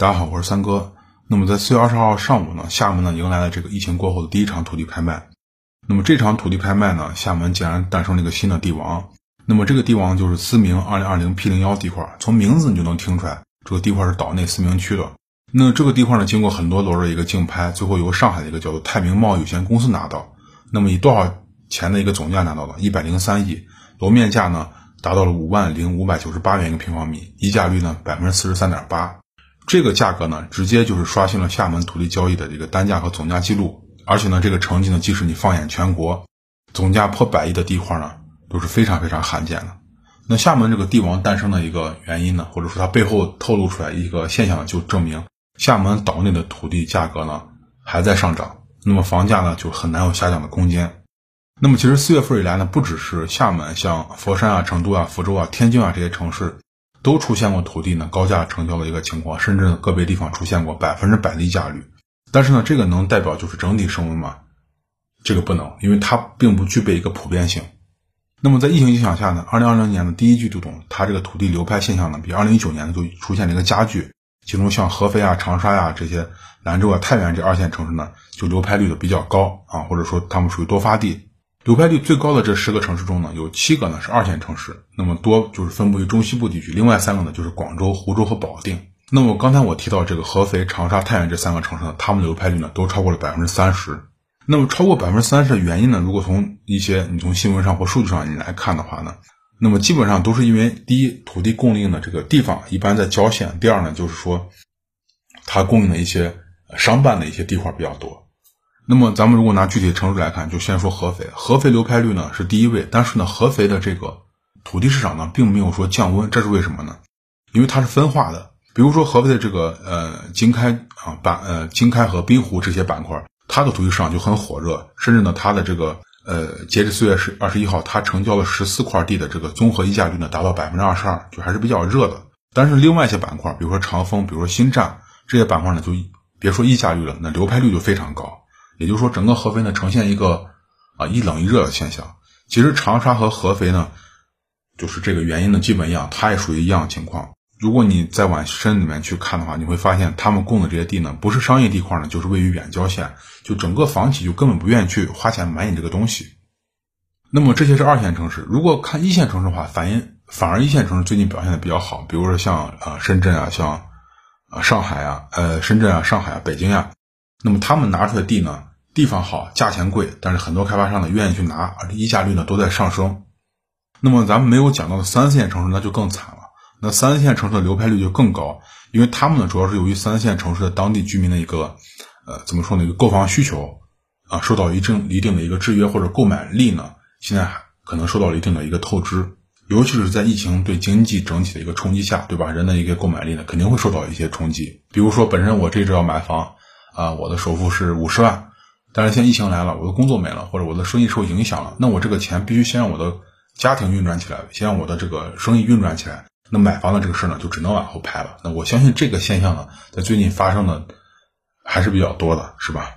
大家好，我是三哥。那么在四月二十号上午呢，厦门呢迎来了这个疫情过后的第一场土地拍卖。那么这场土地拍卖呢，厦门竟然诞生了一个新的地王。那么这个地王就是思明二零二零 P 零幺地块，从名字你就能听出来，这个地块是岛内思明区的。那这个地块呢，经过很多轮的一个竞拍，最后由上海的一个叫做泰明贸易有限公司拿到。那么以多少钱的一个总价拿到的？一百零三亿，楼面价呢？达到了五万零五百九十八元一个平方米，溢价率呢百分之四十三点八，这个价格呢直接就是刷新了厦门土地交易的这个单价和总价记录，而且呢这个成绩呢即使你放眼全国，总价破百亿的地块呢都是非常非常罕见的。那厦门这个地王诞生的一个原因呢，或者说它背后透露出来一个现象，就证明厦门岛内的土地价格呢还在上涨，那么房价呢就很难有下降的空间。那么其实四月份以来呢，不只是厦门，像佛山啊、成都啊、福州啊、天津啊这些城市，都出现过土地呢高价成交的一个情况，甚至呢个别地方出现过百分之百的溢价率。但是呢，这个能代表就是整体升温吗？这个不能，因为它并不具备一个普遍性。那么在疫情影响下呢，二零二零年的第一季度中，它这个土地流拍现象呢，比二零一九年呢就出现了一个加剧。其中像合肥啊、长沙呀这些，兰州啊、太原这二线城市呢，就流拍率的比较高啊，或者说他们属于多发地。流拍率最高的这十个城市中呢，有七个呢是二线城市，那么多就是分布于中西部地区。另外三个呢就是广州、湖州和保定。那么刚才我提到这个合肥、长沙、太原这三个城市呢，它们的流拍率呢都超过了百分之三十。那么超过百分之三十的原因呢，如果从一些你从新闻上或数据上你来看的话呢，那么基本上都是因为第一，土地供应的这个地方一般在郊县；第二呢，就是说它供应的一些商办的一些地块比较多。那么咱们如果拿具体城市来看，就先说合肥。合肥流拍率呢是第一位，但是呢，合肥的这个土地市场呢并没有说降温，这是为什么呢？因为它是分化的。比如说合肥的这个呃经开啊板呃经开和滨湖这些板块，它的土地市场就很火热，甚至呢它的这个呃截至四月十二十一号，它成交了十四块地的这个综合溢价率呢达到百分之二十二，就还是比较热的。但是另外一些板块，比如说长丰，比如说新站这些板块呢，就别说溢价率了，那流拍率就非常高。也就是说，整个合肥呢呈现一个啊一冷一热的现象。其实长沙和合肥呢，就是这个原因呢基本一样，它也属于一样情况。如果你再往深里面去看的话，你会发现他们供的这些地呢，不是商业地块呢，就是位于远郊县，就整个房企就根本不愿意去花钱买你这个东西。那么这些是二线城市。如果看一线城市的话，反映反而一线城市最近表现的比较好，比如说像啊深圳啊，像啊上海啊，呃深圳啊、上海啊、北京啊，那么他们拿出的地呢？地方好，价钱贵，但是很多开发商呢愿意去拿，而且溢价率呢都在上升。那么咱们没有讲到的三四线城市那就更惨了，那三四线城市的流拍率就更高，因为他们呢主要是由于三四线城市的当地居民的一个呃怎么说呢一个购房需求啊受到一定一定的一个制约，或者购买力呢现在可能受到了一定的一个透支，尤其是在疫情对经济整体的一个冲击下，对吧？人的一个购买力呢肯定会受到一些冲击。比如说本身我这只要买房啊，我的首付是五十万。但是现在疫情来了，我的工作没了，或者我的生意受影响了，那我这个钱必须先让我的家庭运转起来，先让我的这个生意运转起来。那买房的这个事呢，就只能往后排了。那我相信这个现象呢，在最近发生的还是比较多的，是吧？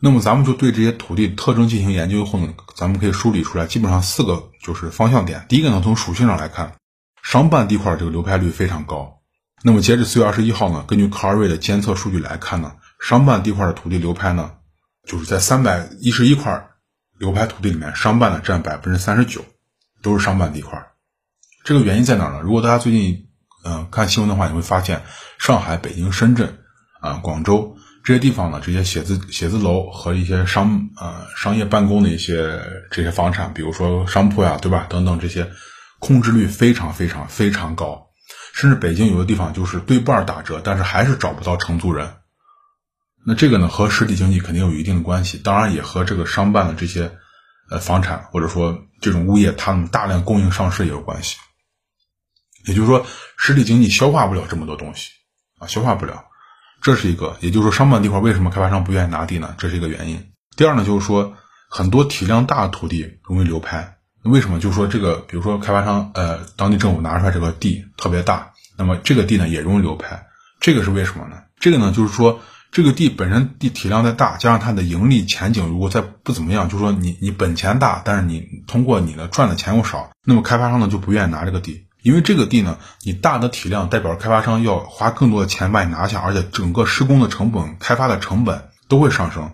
那么咱们就对这些土地特征进行研究后呢，咱们可以梳理出来，基本上四个就是方向点。第一个呢，从属性上来看，商办地块这个流拍率非常高。那么截止四月二十一号呢，根据科尔瑞的监测数据来看呢。商办地块的土地流拍呢，就是在三百一十一块流拍土地里面，商办呢占百分之三十九，都是商办地块。这个原因在哪呢？如果大家最近嗯看新闻的话，你会发现上海、北京、深圳啊、广州这些地方呢，这些写字写字楼和一些商呃商业办公的一些这些房产，比如说商铺呀，对吧？等等这些空置率非常非常非常高，甚至北京有的地方就是对半打折，但是还是找不到承租人。那这个呢，和实体经济肯定有一定的关系，当然也和这个商办的这些呃房产或者说这种物业，他们大量供应上市也有关系。也就是说，实体经济消化不了这么多东西啊，消化不了，这是一个。也就是说，商办地块为什么开发商不愿意拿地呢？这是一个原因。第二呢，就是说很多体量大的土地容易流拍。为什么？就是说这个，比如说开发商呃，当地政府拿出来这个地特别大，那么这个地呢也容易流拍。这个是为什么呢？这个呢就是说。这个地本身地体量再大，加上它的盈利前景如果再不怎么样，就说你你本钱大，但是你通过你的赚的钱又少，那么开发商呢就不愿意拿这个地。因为这个地呢，你大的体量代表开发商要花更多的钱把你拿下，而且整个施工的成本、开发的成本都会上升。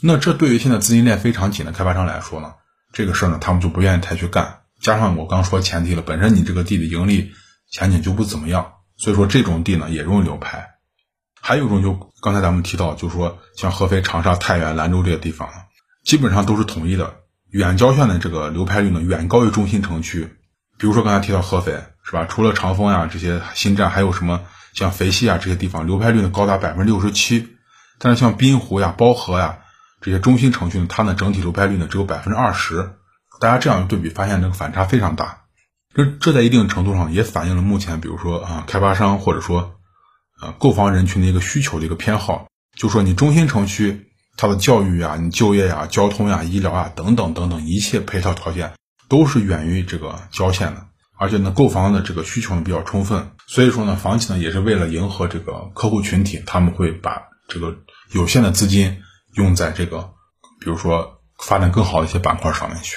那这对于现在资金链非常紧的开发商来说呢，这个事儿呢，他们就不愿意太去干。加上我刚说前提了，本身你这个地的盈利前景就不怎么样，所以说这种地呢也容易流拍。还有一种就刚才咱们提到，就是说像合肥、长沙、太原、兰州这些地方，基本上都是统一的远郊县的这个流拍率呢远高于中心城区。比如说刚才提到合肥是吧？除了长丰呀这些新站，还有什么像肥西啊这些地方，流拍率呢高达百分之六十七。但是像滨湖呀、包河呀这些中心城区呢，它呢整体流拍率呢只有百分之二十。大家这样对比，发现这个反差非常大。这这在一定程度上也反映了目前，比如说啊，开发商或者说呃购房人群的一个需求的一个偏好。就说你中心城区，它的教育啊、你就业呀、交通呀、医疗啊等等等等一切配套条件都是远于这个郊县的，而且呢，购房的这个需求呢比较充分。所以说呢，房企呢也是为了迎合这个客户群体，他们会把这个有限的资金用在这个，比如说发展更好的一些板块上面去。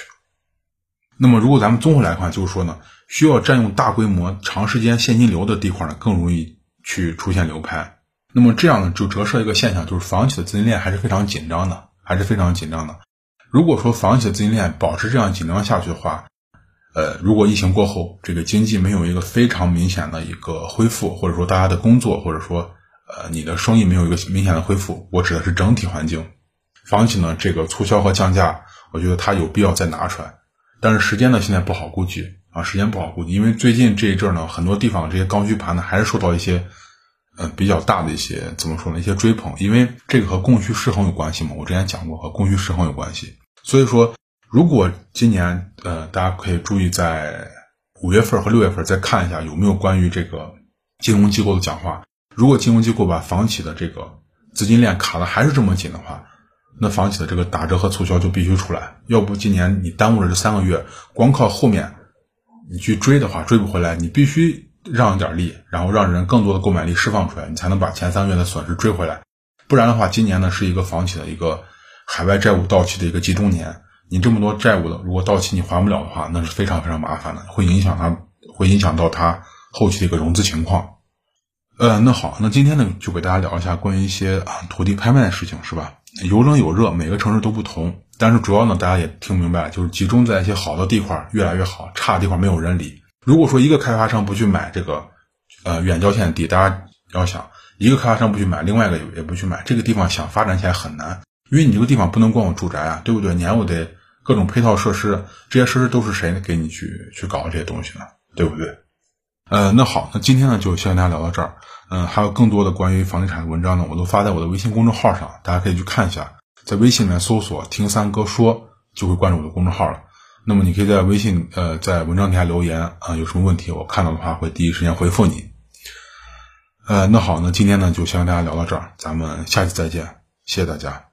那么，如果咱们综合来看，就是说呢，需要占用大规模、长时间现金流的地块呢，更容易去出现流拍。那么这样呢，就折射一个现象，就是房企的资金链还是非常紧张的，还是非常紧张的。如果说房企的资金链保持这样紧张下去的话，呃，如果疫情过后这个经济没有一个非常明显的一个恢复，或者说大家的工作，或者说呃你的生意没有一个明显的恢复，我指的是整体环境，房企呢这个促销和降价，我觉得它有必要再拿出来。但是时间呢，现在不好估计啊，时间不好估计，因为最近这一阵呢，很多地方这些刚需盘呢，还是受到一些，呃，比较大的一些怎么说呢，一些追捧，因为这个和供需失衡有关系嘛，我之前讲过和供需失衡有关系，所以说，如果今年呃，大家可以注意在五月份和六月份再看一下有没有关于这个金融机构的讲话，如果金融机构把房企的这个资金链卡的还是这么紧的话。那房企的这个打折和促销就必须出来，要不今年你耽误了这三个月，光靠后面你去追的话追不回来，你必须让一点力，然后让人更多的购买力释放出来，你才能把前三个月的损失追回来。不然的话，今年呢是一个房企的一个海外债务到期的一个集中年，你这么多债务的，如果到期你还不了的话，那是非常非常麻烦的，会影响它，会影响到它后期的一个融资情况。呃，那好，那今天呢就给大家聊一下关于一些啊土地拍卖的事情，是吧？有冷有热，每个城市都不同。但是主要呢，大家也听明白了，就是集中在一些好的地块越来越好，差的地方没有人理。如果说一个开发商不去买这个，呃，远郊县的地，大家要想，一个开发商不去买，另外一个也不去买，这个地方想发展起来很难，因为你这个地方不能光有住宅啊，对不对？你还有得各种配套设施，这些设施都是谁给你去去搞这些东西呢？对不对？呃，那好，那今天呢就先跟大家聊到这儿。嗯，还有更多的关于房地产的文章呢，我都发在我的微信公众号上，大家可以去看一下。在微信里面搜索“听三哥说”，就会关注我的公众号了。那么你可以在微信呃在文章底下留言啊，有什么问题我看到的话会第一时间回复你。呃，那好，那今天呢就先跟大家聊到这儿，咱们下期再见，谢谢大家。